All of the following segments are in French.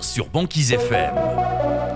sur Banquise FM.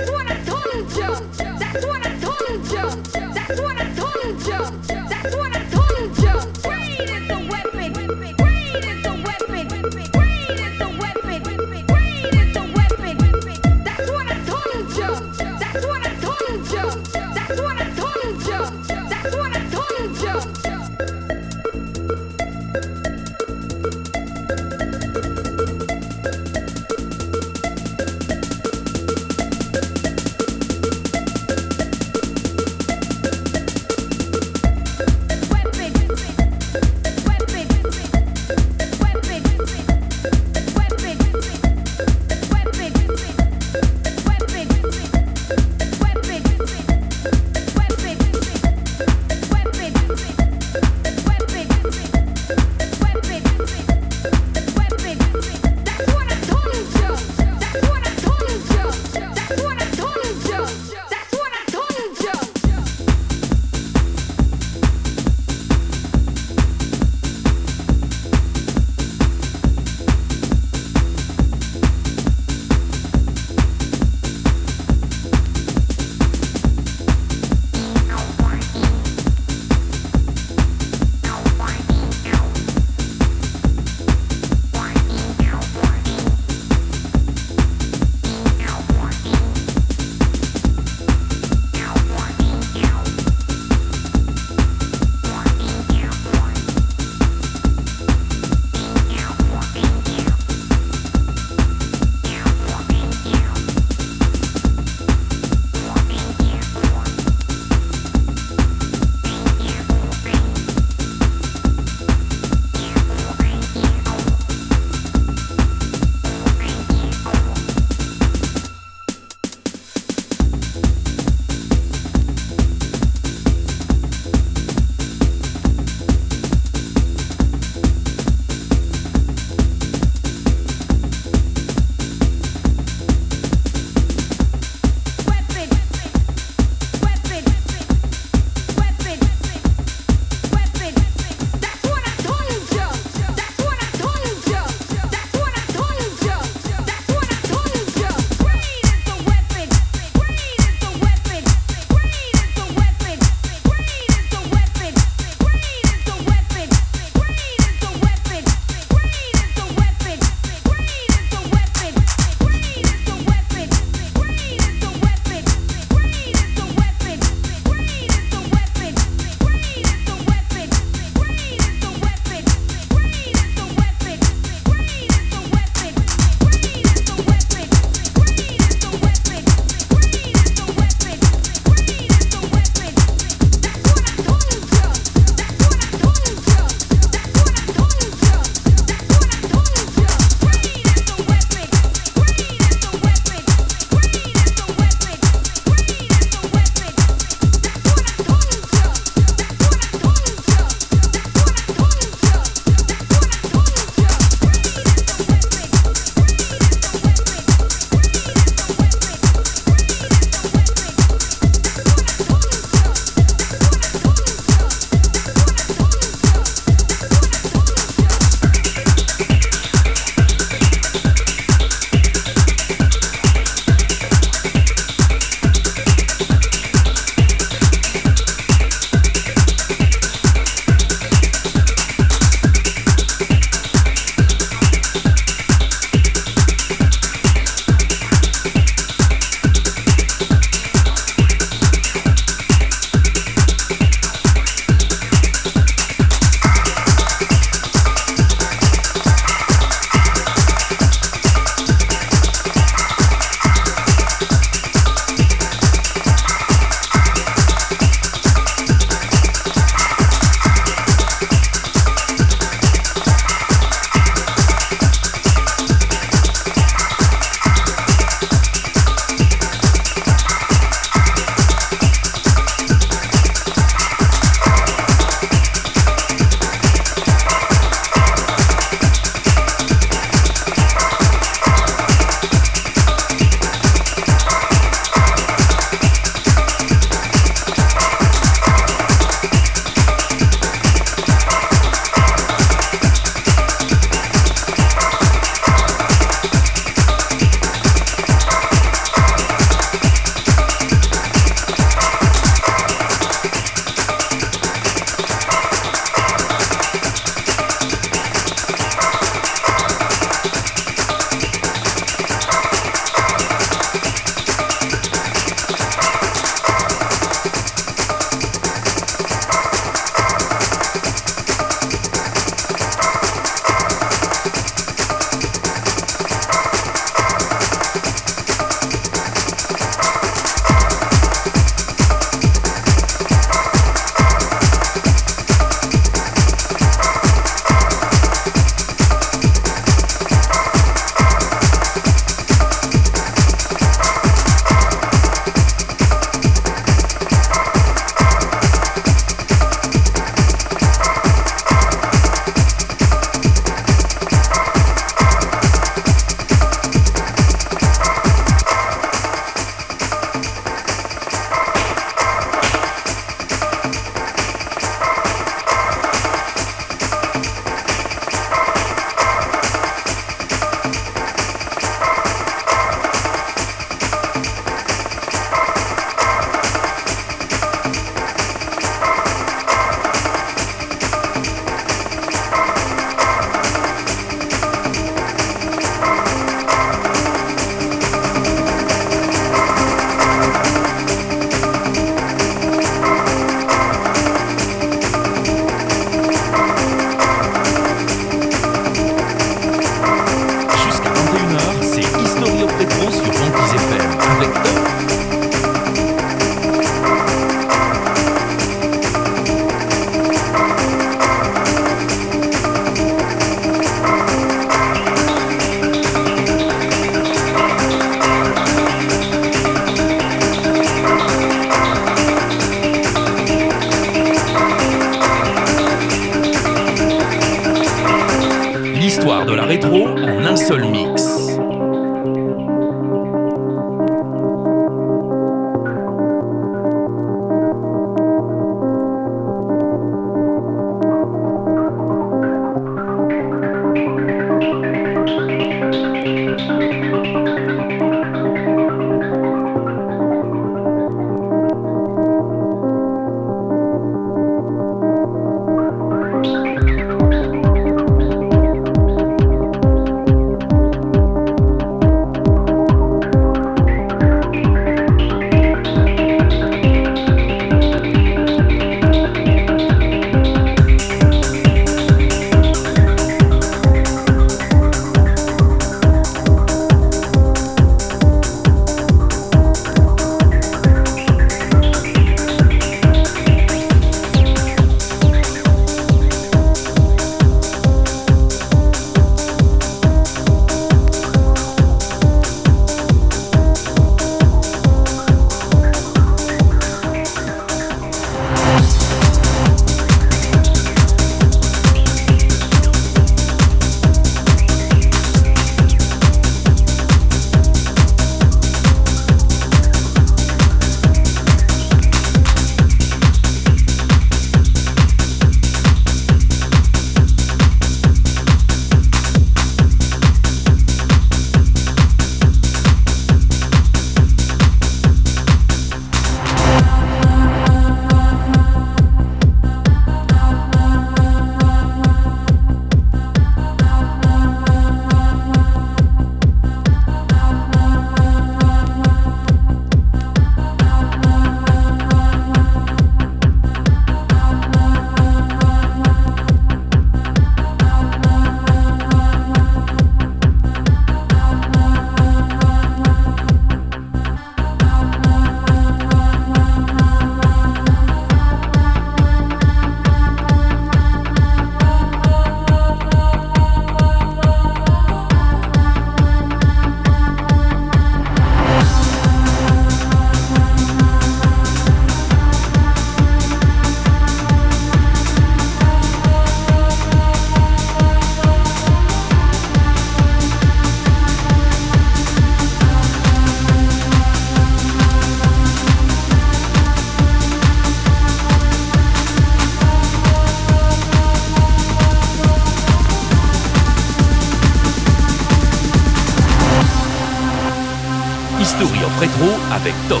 Agro avec Top.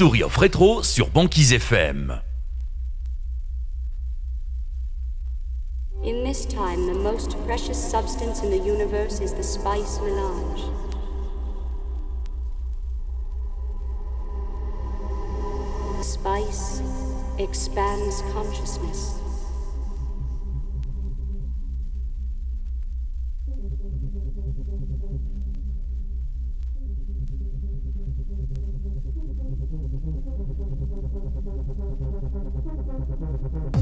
Story of Retro sur Banquise FM. In this time, the most precious substance in the universe is the spice melange. Thank you.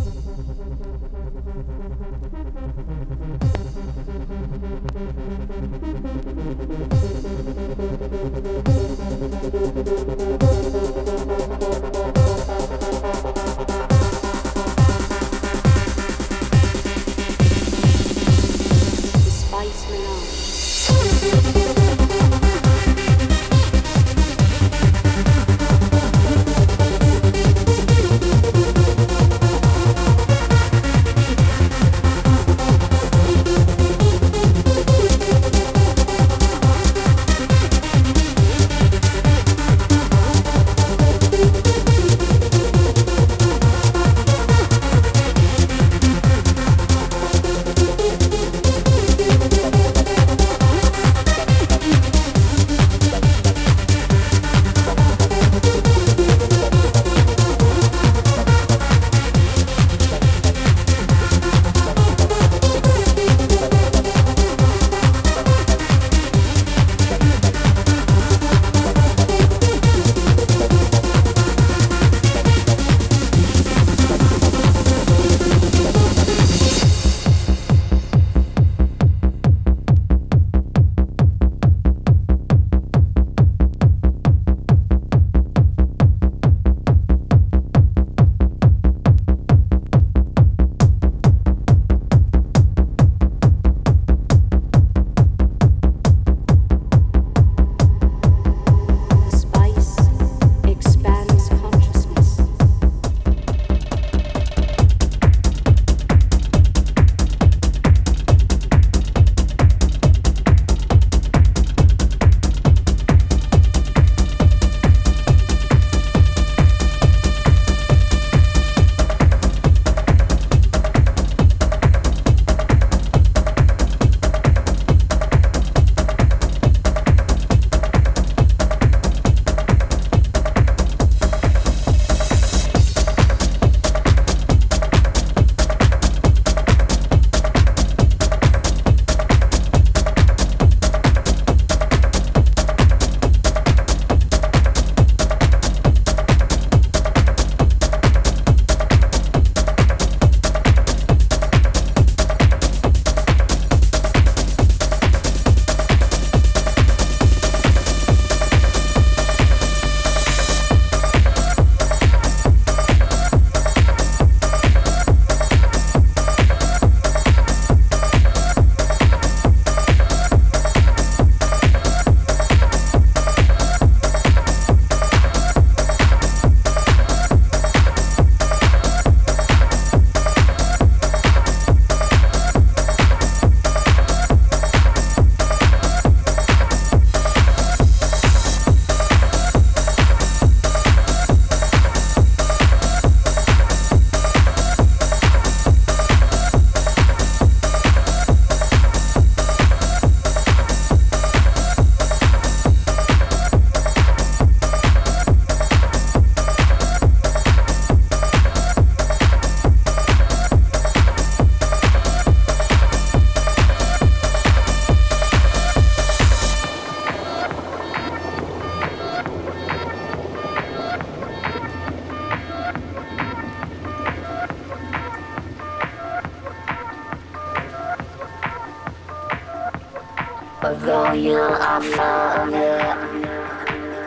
Although you are far away,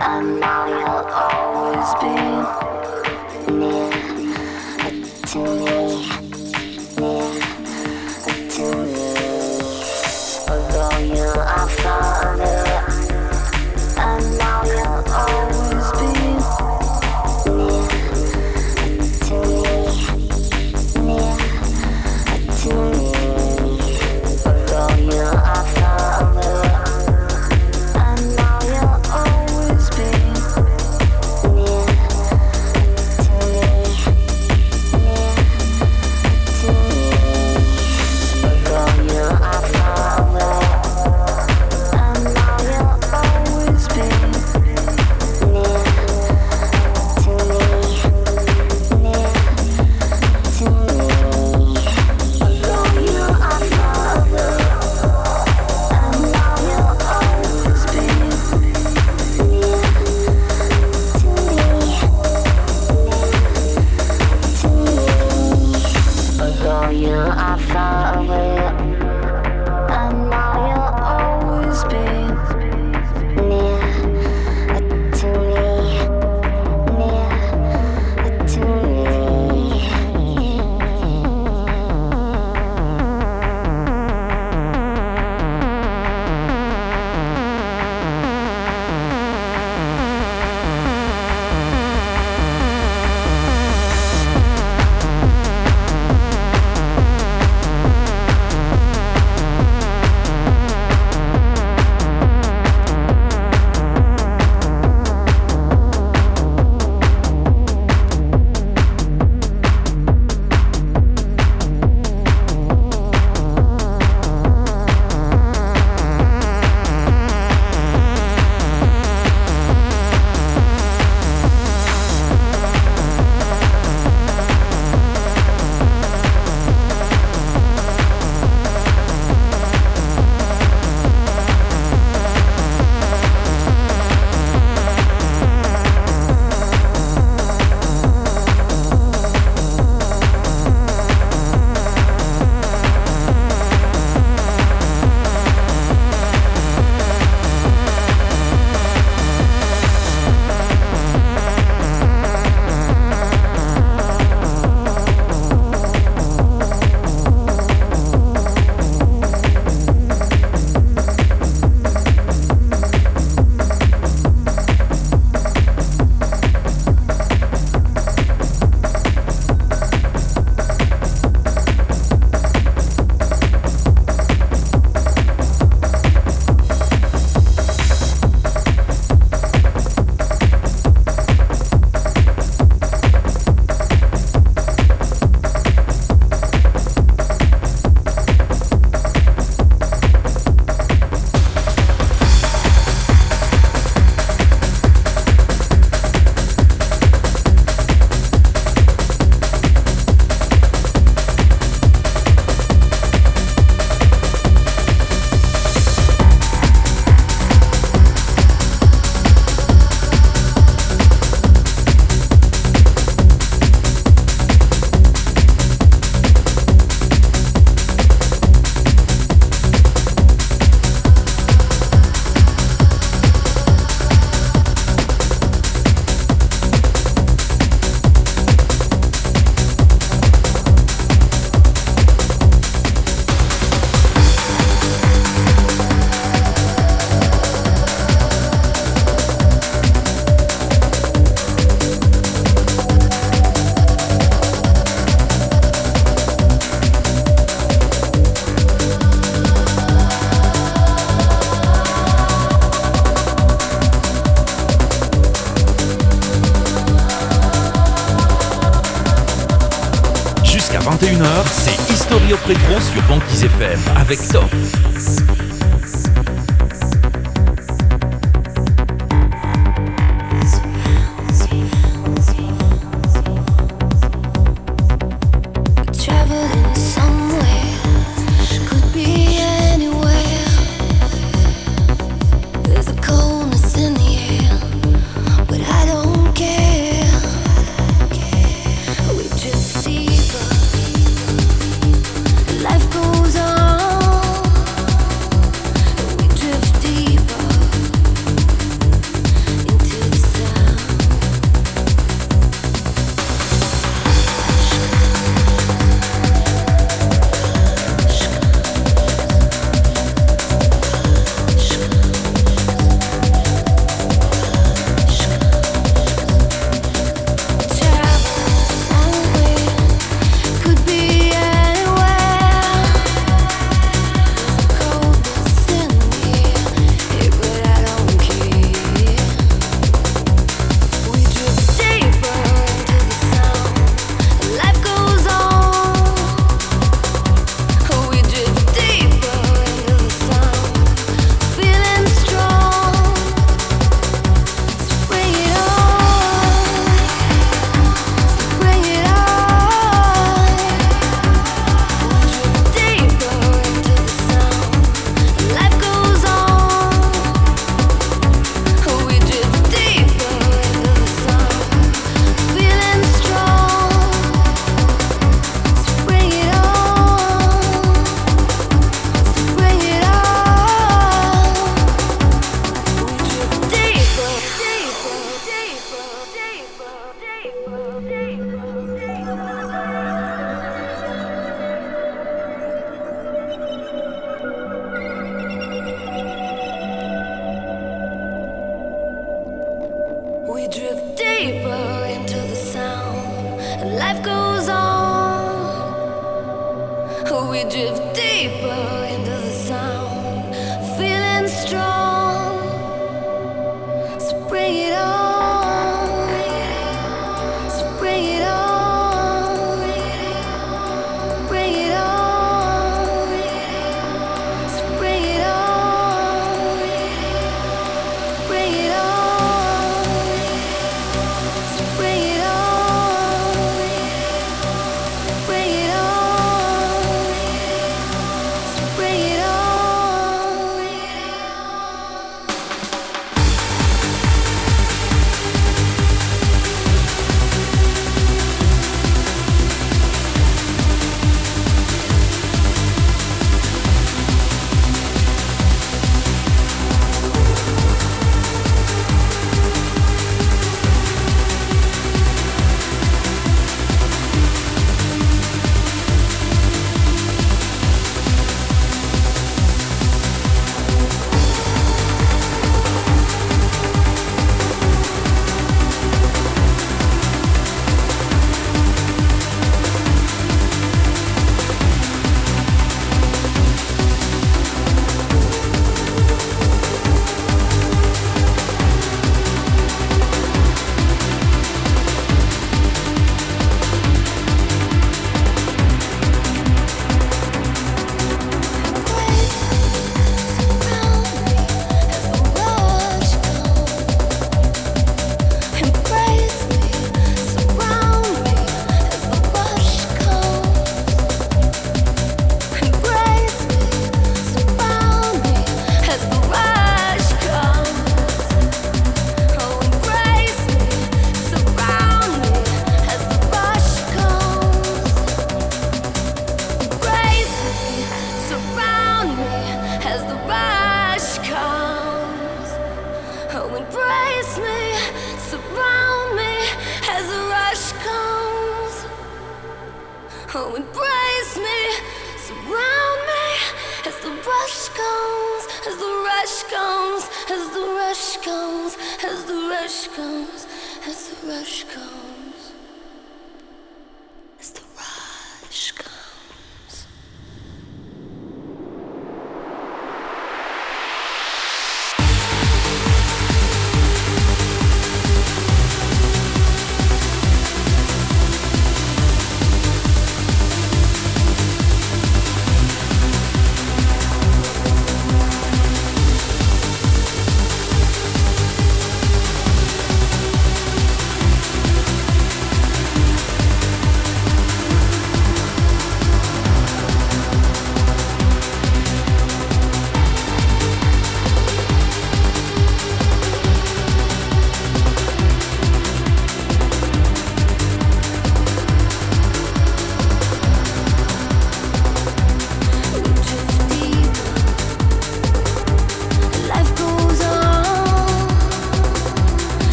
and now you'll always be.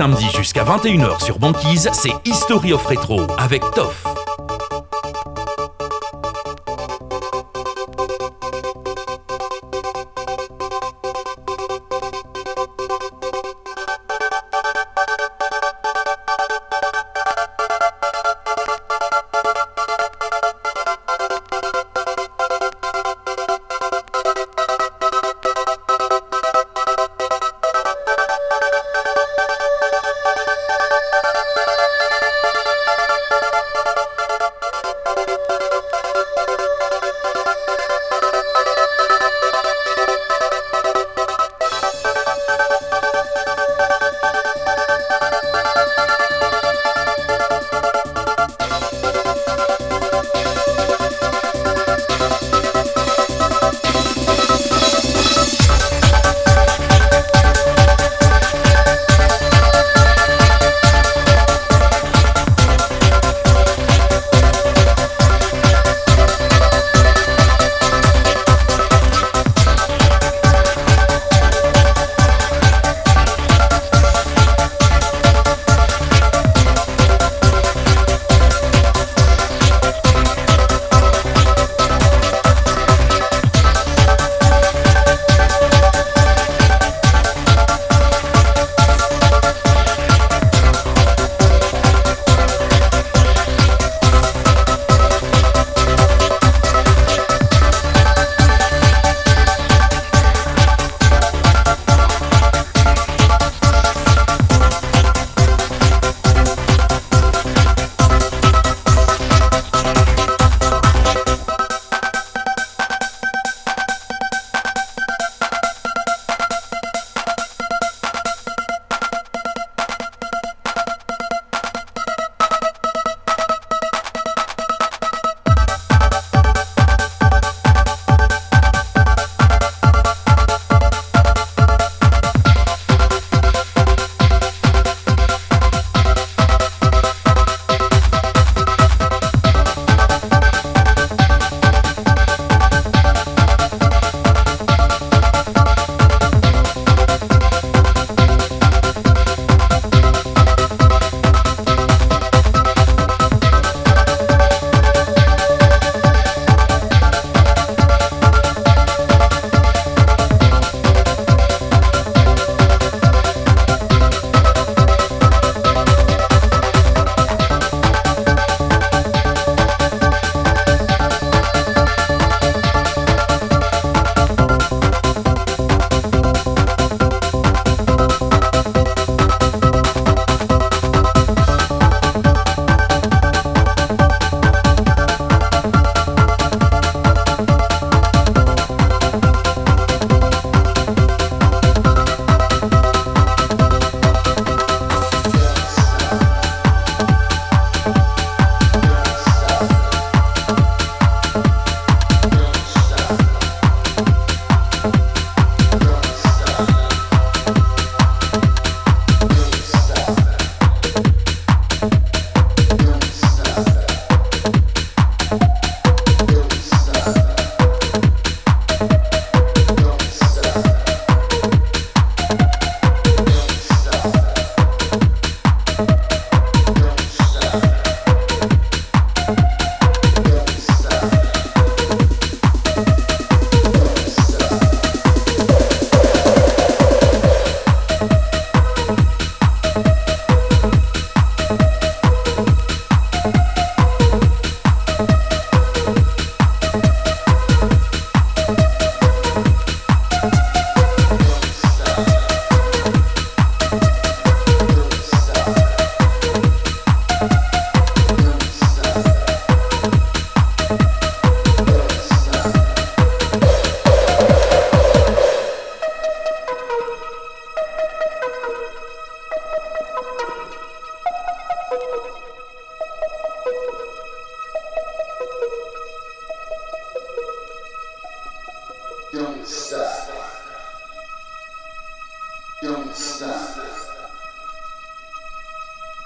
Samedi jusqu'à 21h sur Banquise, c'est History of Retro avec Toff.